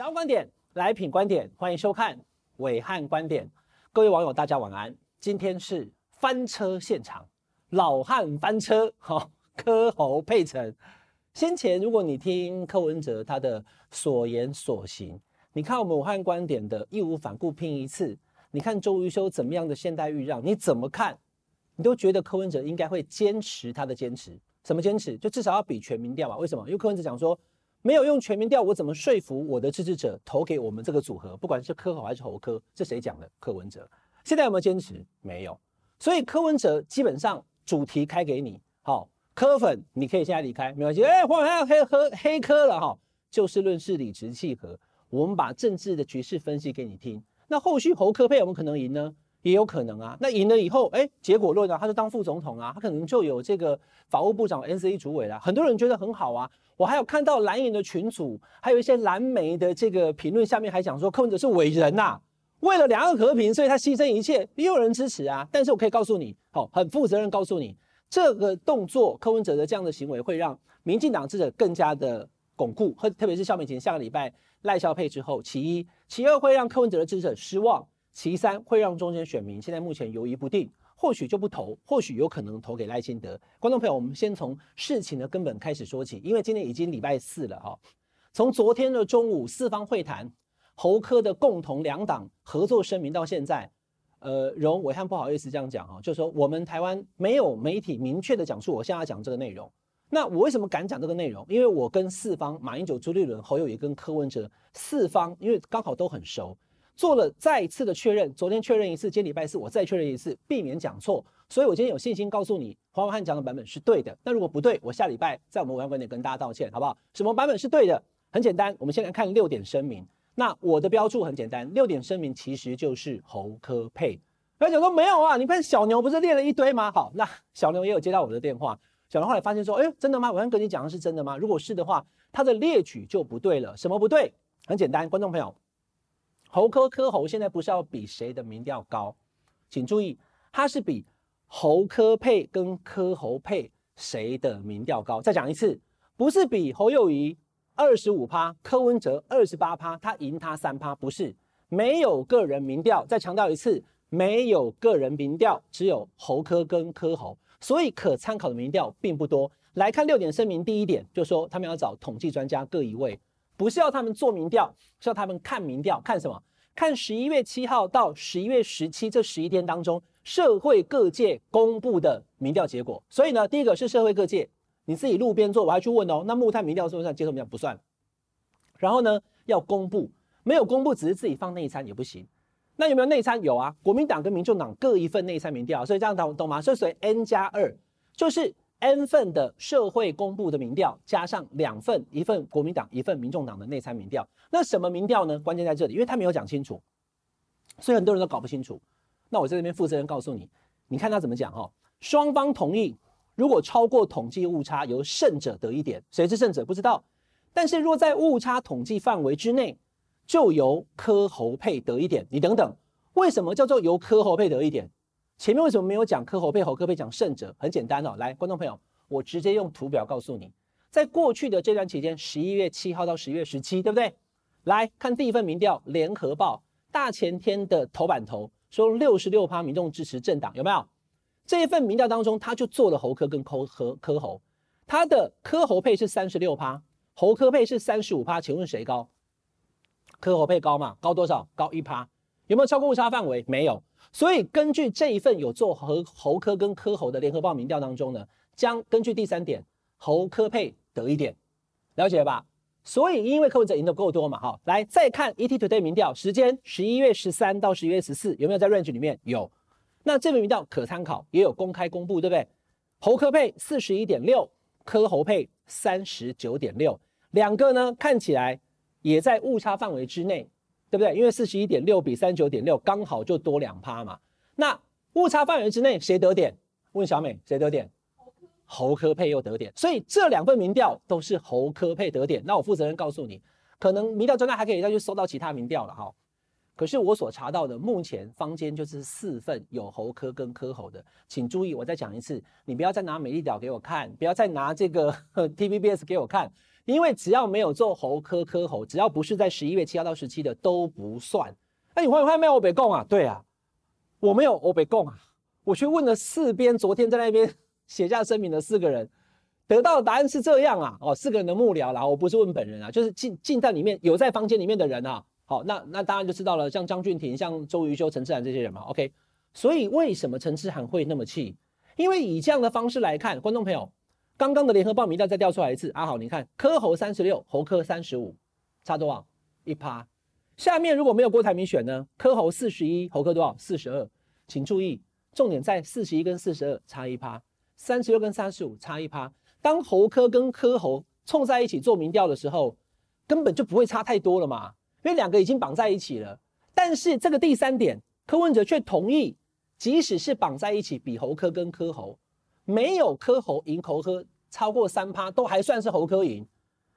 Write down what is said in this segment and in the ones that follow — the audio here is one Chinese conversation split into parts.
想要观点来品观点，欢迎收看伟汉观点。各位网友，大家晚安。今天是翻车现场，老汉翻车，哈，柯侯配成。先前如果你听柯文哲他的所言所行，你看我们武汉观点的义无反顾拼一次，你看周瑜修怎么样的现代预让，你怎么看？你都觉得柯文哲应该会坚持他的坚持，什么坚持？就至少要比全民调嘛？为什么？因为柯文哲讲说。没有用全民调，我怎么说服我的支持者投给我们这个组合？不管是柯侯还是侯科，这谁讲的？柯文哲。现在有没有坚持？没有。所以柯文哲基本上主题开给你，好，柯粉你可以现在离开，没关系。哎，黄暐瀚黑黑黑科了哈，就事论事，理直气和。我们把政治的局势分析给你听。那后续侯科配有没有可能赢呢？也有可能啊。那赢了以后，哎，结果论啊，他就当副总统啊，他可能就有这个法务部长、NCC 主委了。很多人觉得很好啊。我还有看到蓝营的群组，还有一些蓝媒的这个评论下面还讲说柯文哲是伟人呐、啊，为了两岸和平，所以他牺牲一切，也有人支持啊。但是我可以告诉你，好，很负责任告诉你，这个动作柯文哲的这样的行为会让民进党支持更加的巩固，和特别是萧美琴下个礼拜赖萧配之后，其一，其二会让柯文哲的支持者失望，其三会让中间选民现在目前犹豫不定。或许就不投，或许有可能投给赖清德。观众朋友，我们先从事情的根本开始说起，因为今天已经礼拜四了哈。从昨天的中午四方会谈，侯科的共同两党合作声明到现在，呃，容暐瀚不好意思这样讲哈，就是说我们台湾没有媒体明确的讲述我现在要讲这个内容。那我为什么敢讲这个内容？因为我跟四方马英九、朱立伦、侯友宜跟柯文哲四方，因为刚好都很熟。做了再一次的确认，昨天确认一次，今天礼拜四我再确认一次，避免讲错。所以我今天有信心告诉你，黄暐瀚讲的版本是对的。那如果不对，我下礼拜在我们暐瀚观点跟大家道歉，好不好？什么版本是对的？很简单，我们先来看六点声明。那我的标注很简单，六点声明其实就是侯柯配。而且说没有啊，你看小牛不是列了一堆吗？好，那小牛也有接到我的电话，小牛后来发现说，哎，真的吗？暐瀚跟你讲的是真的吗？如果是的话，他的列举就不对了。什么不对？很简单，观众朋友。侯科科侯现在不是要比谁的民调高，请注意，他是比侯柯配跟科侯配谁的民调高。再讲一次，不是比侯友宜二十五趴，柯文哲二十八趴，他赢他三趴，不是，没有个人民调。再强调一次，没有个人民调，只有侯科跟科侯，所以可参考的民调并不多。来看六点声明，第一点就说他们要找统计专家各一位。不是要他们做民调，是要他们看民调，看什么？看十一月七号到十一月十七这十一天当中，社会各界公布的民调结果。所以呢，第一个是社会各界，你自己路边做，我还去问哦，那木炭民调算不算？接受民调不算。然后呢，要公布，没有公布，只是自己放内参也不行。那有没有内参？有啊，国民党跟民众党各一份内参民调，所以这样懂懂吗？所以属于 N 加二，就是。N 份的社会公布的民调，加上两份，一份国民党，一份民众党的内参民调。那什么民调呢？关键在这里，因为他没有讲清楚，所以很多人都搞不清楚。那我在这边负责任告诉你，你看他怎么讲哈？双方同意，如果超过统计误差，由胜者得一点。谁是胜者？不知道。但是若在误差统计范围之内，就由柯侯配得一点。你等等，为什么叫做由柯侯配得一点？前面为什么没有讲科侯配侯科配讲胜者？很简单哦，来，观众朋友，我直接用图表告诉你，在过去的这段期间，十一月七号到十一月十七，对不对？来看第一份民调，联合报大前天的头版头说六十六趴民众支持政党，有没有？这一份民调当中，他就做了侯科跟科和科侯，他的科侯配是三十六趴，侯科配是三十五趴，请问谁高？科侯配高嘛？高多少？高一趴，有没有超过误差范围？没有。所以根据这一份有做和侯科跟科侯的联合报民调当中呢，将根据第三点，侯科配得一点，了解吧？所以因为柯文哲赢得够多嘛，哈，来再看 ETtoday 民调时间，十一月十三到十一月十四有没有在 range 里面？有，那这份民调可参考，也有公开公布，对不对？侯科配四十一点六，科侯配三十九点六，两个呢看起来也在误差范围之内。对不对？因为四十一点六比三九点六刚好就多两趴嘛。那误差范围之内谁得点？问小美谁得点？侯柯配又得点。所以这两份民调都是侯柯配得点。那我负责任告诉你，可能民调专家还可以再去搜到其他民调了哈。可是我所查到的，目前坊间就是四份有侯科跟科侯的。请注意，我再讲一次，你不要再拿美丽岛给我看，不要再拿这个 TVBS 给我看。因为只要没有做侯科科侯，只要不是在十一月七号到十七的都不算。那你会不会没有欧北共啊？对啊，我没有欧北共啊。我去问了四边，昨天在那边写下声明的四个人，得到的答案是这样啊。哦，四个人的幕僚啦，我不是问本人啊，就是进进在里面有在房间里面的人啊。好，那那当然就知道了，像张俊廷、像周瑜修、陈志涵这些人嘛。OK，所以为什么陈志涵会那么气？因为以这样的方式来看，观众朋友，刚刚的联合报民调再调出来一次，阿豪，你看柯侯三十六，侯柯三十五，差多少？一趴。下面如果没有郭台铭选呢？柯侯四十一，侯柯多少？四十二。请注意，重点在四十一跟四十二差一趴，三十六跟三十五差一趴。当侯柯跟柯侯冲在一起做民调的时候，根本就不会差太多了嘛。因为两个已经绑在一起了，但是这个第三点，柯文哲却同意，即使是绑在一起，比侯柯跟柯侯没有柯侯赢侯柯超过三趴，都还算是侯科赢，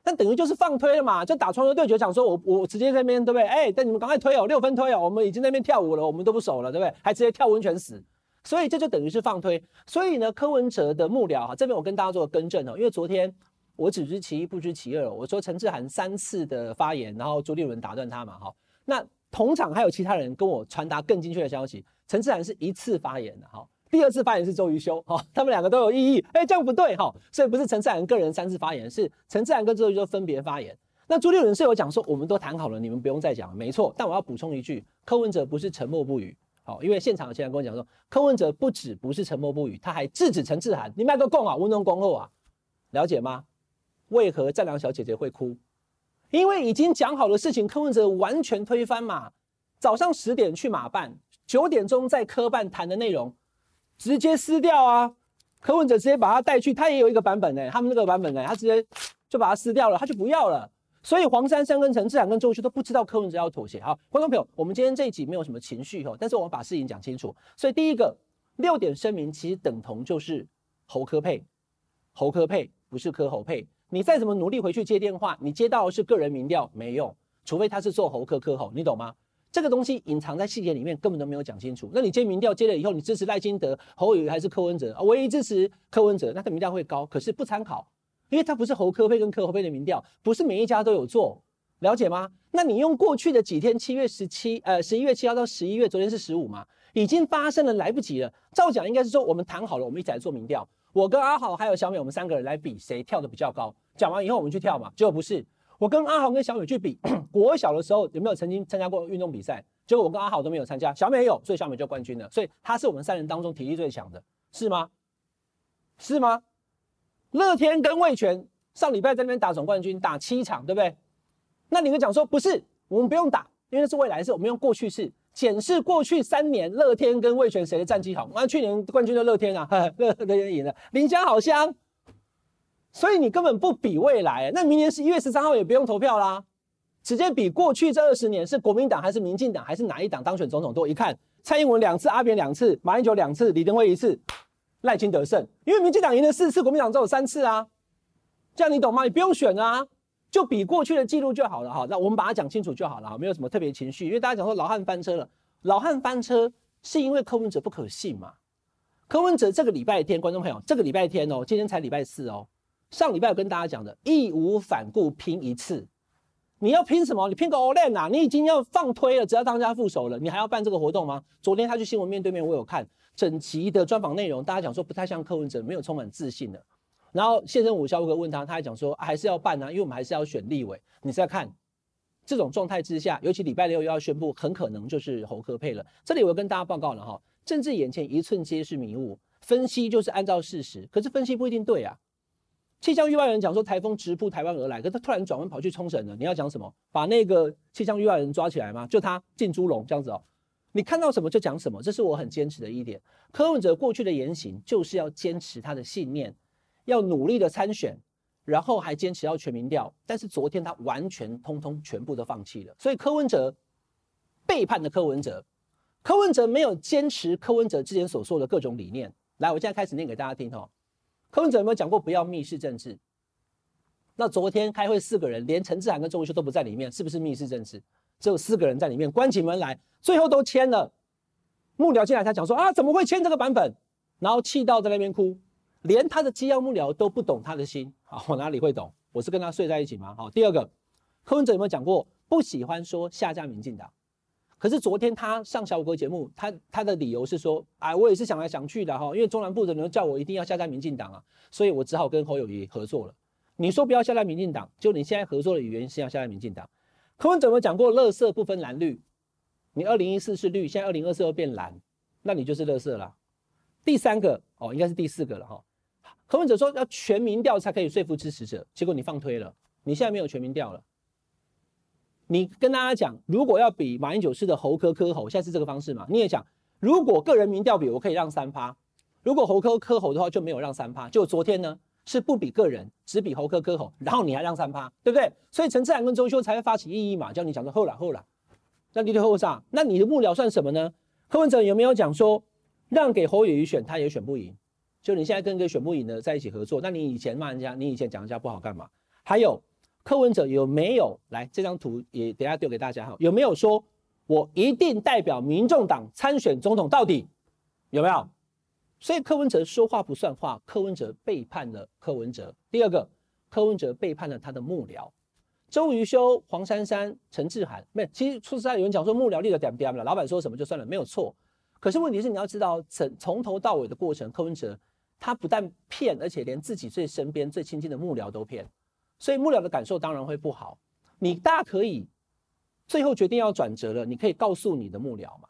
那等于就是放推了嘛，就打双球对决，讲说我我直接在那边对不对？哎，但你们赶快推哦，六分推哦，我们已经在那边跳舞了，我们都不守了，对不对？还直接跳温泉死，所以这就等于是放推。所以呢，柯文哲的幕僚哈，这边我跟大家做个更正哦，因为昨天。我只知其一，不知其二。我说陈志涵三次的发言，然后朱立伦打断他嘛，哈。那同场还有其他人跟我传达更精确的消息，陈志涵是一次发言的，哈。第二次发言是周瑜修，哈，他们两个都有异议，哎，这样不对，哈。所以不是陈志涵个人三次发言，是陈志涵跟周瑜修分别发言。那朱立伦是有讲说，我们都谈好了，你们不用再讲了，没错。但我要补充一句，柯文哲不是沉默不语，好，因为现场有人跟我讲说，柯文哲不止不是沉默不语，他还制止陈志涵，你卖个共啊，温中恭候啊，了解吗？为何战良小姐姐会哭？因为已经讲好的事情，柯文哲完全推翻嘛。早上十点去马办，九点钟在科办谈的内容，直接撕掉啊！柯文哲直接把他带去，他也有一个版本呢，他们那个版本呢，他直接就把它撕掉了，他就不要了。所以黄珊珊跟陈志涵跟周瑜修都不知道柯文哲要妥协。好，观众朋友，我们今天这一集没有什么情绪哈，但是我们把事情讲清楚。所以第一个六点声明其实等同就是侯科配，侯科配不是柯侯配。你再怎么努力回去接电话，你接到的是个人民调没用，除非他是做侯科科侯，你懂吗？这个东西隐藏在细节里面，根本都没有讲清楚。那你接民调接了以后，你支持赖清德、侯友宜还是柯文哲？啊唯一支持柯文哲，那个民调会高，可是不参考，因为他不是侯柯配跟柯侯配的民调，不是每一家都有做，了解吗？那你用过去的几天，七月十七，呃，十一月七号到十一月，昨天是十五嘛，已经发生了，来不及了。照讲应该是说，我们谈好了，我们一起来做民调。我跟阿豪还有小美，我们三个人来比谁跳得比较高。讲完以后，我们去跳嘛。结果不是，我跟阿豪跟小美去比，国小的时候有没有曾经参加过运动比赛？结果我跟阿豪都没有参加，小美有，所以小美就冠军了。所以她是我们三人当中体力最强的，是吗？是吗？乐天跟味全上礼拜在那边打总冠军，打七场，对不对？那你会讲说不是，我们不用打，因为那是未来式，我们用过去式。检视过去三年乐天跟味全谁的战绩好？那去年冠军的乐天啊，乐 乐天赢了，林家好香，所以你根本不比未来，那明年十一月十三号也不用投票啦，直接比过去这二十年是国民党还是民进党还是哪一党当选总统多？一看蔡英文两次，阿扁两次，马英九两次，李登辉一次，赖清德胜，因为民进党赢了四次，国民党只有三次啊，这样你懂吗？你不用选啊。就比过去的记录就好了哈，那我们把它讲清楚就好了，没有什么特别情绪。因为大家讲说老汉翻车了，老汉翻车是因为柯文哲不可信嘛？柯文哲这个礼拜天，观众朋友，这个礼拜天哦，今天才礼拜四哦，上礼拜有跟大家讲的，义无反顾拼一次，你要拼什么？你拼个 all in 啊？你已经要放推了，只要当家副手了，你还要办这个活动吗？昨天他去新闻面对面，我有看整集的专访内容，大家讲说不太像柯文哲，没有充满自信的。然后现任五萧哥问他，他还讲说、啊、还是要办啊，因为我们还是要选立委。你再看这种状态之下，尤其礼拜六又要宣布，很可能就是侯科配了。这里我跟大家报告了哈，政治眼前一寸皆是迷雾，分析就是按照事实，可是分析不一定对啊。气象预报员讲说台风直扑台湾而来，可他突然转弯跑去冲绳了。你要讲什么？把那个气象预报员抓起来吗？就他进猪笼这样子哦。你看到什么就讲什么，这是我很坚持的一点。柯文哲过去的言行就是要坚持他的信念。要努力的参选，然后还坚持要全民调，但是昨天他完全通通全部都放弃了，所以柯文哲背叛了柯文哲，柯文哲没有坚持柯文哲之前所说的各种理念。来，我现在开始念给大家听哦。柯文哲有没有讲过不要密室政治？那昨天开会四个人，连陈志涵跟周文修都不在里面，是不是密室政治？只有四个人在里面，关起门来，最后都签了。幕僚进来，他讲说啊，怎么会签这个版本？然后气到在那边哭。连他的机要幕僚都不懂他的心，好，我哪里会懂？我是跟他睡在一起吗？好，第二个，柯文哲有没有讲过不喜欢说下架民进党？可是昨天他上小五哥节目，他他的理由是说，哎，我也是想来想去的哈，因为中南部的人叫我一定要下在民进党啊，所以我只好跟侯友宜合作了。你说不要下在民进党，就你现在合作的语言是要下在民进党。柯文哲有没有讲过，乐色不分蓝绿？你二零一四是绿，现在二零二四又变蓝，那你就是乐色了。第三个哦，应该是第四个了哈。柯文哲说要全民调才可以说服支持者，结果你放推了，你现在没有全民调了。你跟大家讲，如果要比马英九式的侯科科侯，现在是这个方式嘛？你也讲，如果个人民调比，我可以让三趴；如果侯科科侯的话，就没有让三趴。就昨天呢，是不比个人，只比侯科科侯，然后你还让三趴，对不对？所以陈智菡跟周修才会发起异议嘛，叫你讲说后啦后啦，那你的后啥？那你的幕僚算什么呢？柯文哲有没有讲说让给侯友宜选，他也选不赢？就你现在跟一个选不赢的在一起合作，那你以前骂人家，你以前讲人家不好干嘛？还有。柯文哲有没有来这张图也等下丢给大家哈？有没有说我一定代表民众党参选总统到底？有没有？所以柯文哲说话不算话，柯文哲背叛了柯文哲。第二个，柯文哲背叛了他的幕僚周瑜修、黄珊珊、陈志涵。没，其实说实在，有人讲说幕僚立了点点了，老板说什么就算了，没有错。可是问题是你要知道，从从头到尾的过程，柯文哲他不但骗，而且连自己最身边最亲近的幕僚都骗。所以幕僚的感受当然会不好。你大可以最后决定要转折了，你可以告诉你的幕僚嘛。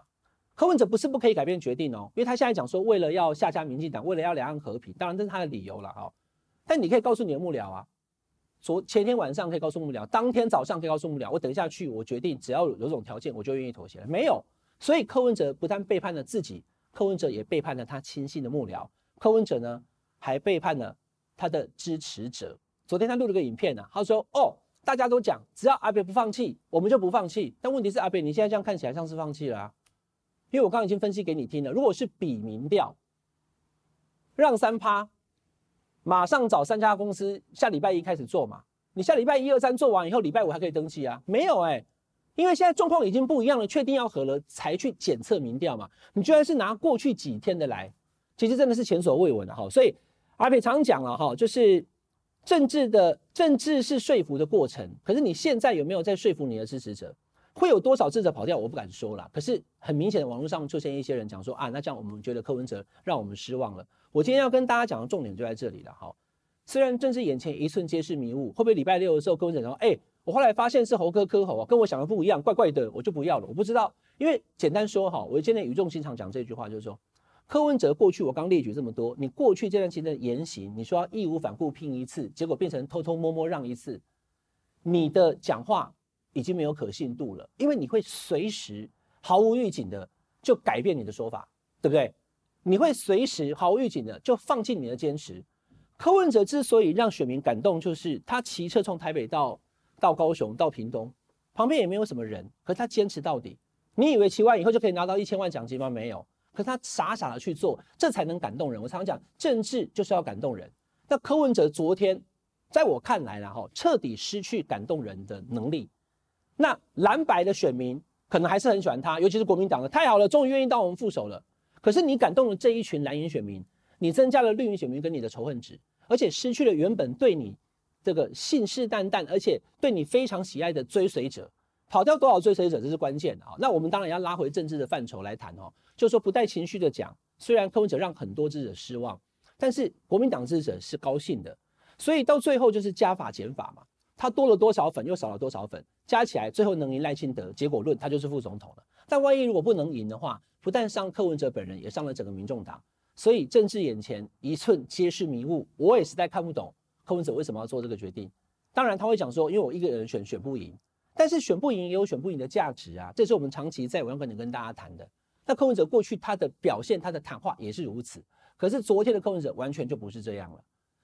柯文哲不是不可以改变决定哦，因为他现在讲说为了要下架民进党，为了要两岸和平，当然这是他的理由了哈。但你可以告诉你的幕僚啊，昨前天晚上可以告诉幕僚，当天早上可以告诉幕僚，我等一下去，我决定只要有这种条件，我就愿意妥协了。没有，所以柯文哲不但背叛了自己，柯文哲也背叛了他亲信的幕僚，柯文哲呢还背叛了他的支持者。昨天他录了个影片呢、啊，他说：“哦，大家都讲，只要阿北不放弃，我们就不放弃。但问题是，阿北你现在这样看起来像是放弃了啊，因为我刚刚已经分析给你听了。如果是比民调，让三趴，马上找三家公司，下礼拜一开始做嘛。你下礼拜一二三做完以后，礼拜五还可以登记啊？没有哎、因为现在状况已经不一样了，确定要合了才去检测民调嘛。你居然是拿过去几天的来，其实真的是前所未闻的哈。所以阿北常讲了哈，就是。”政治的政治是说服的过程，可是你现在有没有在说服你的支持者？会有多少支持者跑掉？我不敢说了。可是很明显的，网络上出现一些人讲说啊，那这样我们觉得柯文哲让我们失望了。我今天要跟大家讲的重点就在这里了。哈，虽然政治眼前一寸皆是迷雾，会不会礼拜六的时候柯文哲说，哎，我后来发现是猴哥柯猴啊，跟我想的不一样，怪怪的，我就不要了。我不知道，因为简单说哈，我今天语重心长讲这句话，就是说。柯文哲过去我刚列举这么多，你过去这段期间的言行，你说要义无反顾拼一次，结果变成偷偷摸摸让一次，你的讲话已经没有可信度了，因为你会随时毫无预警的就改变你的说法，对不对？你会随时毫无预警的就放弃你的坚持。柯文哲之所以让选民感动，就是他骑车从台北到到高雄到屏东，旁边也没有什么人，可他坚持到底。你以为骑完以后就可以拿到一千万奖金吗？没有。可是他傻傻的去做，这才能感动人。我常常讲，政治就是要感动人。那柯文哲昨天，在我看来，然后彻底失去感动人的能力。那蓝白的选民可能还是很喜欢他，尤其是国民党的，太好了，终于愿意当我们副手了。可是你感动了这一群蓝营选民，你增加了绿营选民跟你的仇恨值，而且失去了原本对你这个信誓旦旦，而且对你非常喜爱的追随者。跑掉多少追随者，这是关键啊！那我们当然要拉回政治的范畴来谈哦。就是说不带情绪的讲，虽然柯文哲让很多支持者失望，但是国民党支持者是高兴的，所以到最后就是加法减法嘛。他多了多少粉，又少了多少粉，加起来最后能赢赖清德，结果论他就是副总统了。但万一如果不能赢的话，不但伤柯文哲本人，也伤了整个民众党。所以政治眼前一寸皆是迷雾，我也实在看不懂柯文哲为什么要做这个决定。当然他会讲说，因为我一个人选选不赢。但是选不赢也有选不赢的价值啊，这是我们长期在暐瀚观点跟大家谈的。那柯文哲过去他的表现，他的谈话也是如此。可是昨天的柯文哲完全就不是这样了。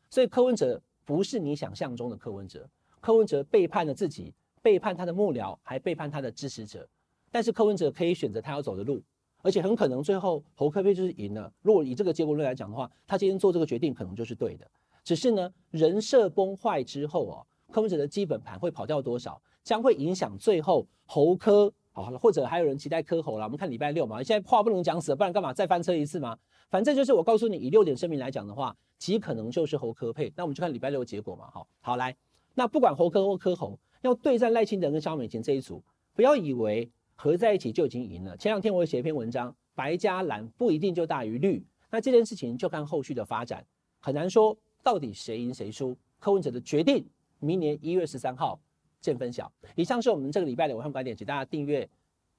所以柯文哲不是你想象中的柯文哲。柯文哲背叛了自己，背叛他的幕僚，还背叛他的支持者。但是柯文哲可以选择他要走的路，而且很可能最后侯柯配就是赢了。如果以这个结果论来讲的话，他今天做这个决定可能就是对的。只是呢，人设崩坏之后哦，柯文哲的基本盘会跑掉多少？将会影响最后侯科好，或者还有人期待柯侯了。我们看礼拜六嘛，现在话不能讲死，不然干嘛再翻车一次吗？反正就是我告诉你，以六点声明来讲的话，极可能就是侯柯配。那我们就看礼拜六结果嘛。好，好来，那不管侯科或柯侯，要对战赖清德跟萧美琴这一组，不要以为合在一起就已经赢了。前两天我写一篇文章，白加蓝不一定就大于绿，那这件事情就看后续的发展，很难说到底谁赢谁输。柯文哲的决定，明年一月十三号见分晓。以上是我们这个礼拜的暐瀚观点，请大家订阅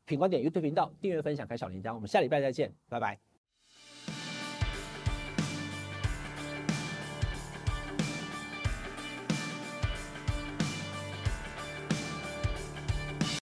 品观点 YouTube 频道，订阅分享开小铃铛，我们下礼拜再见，拜拜。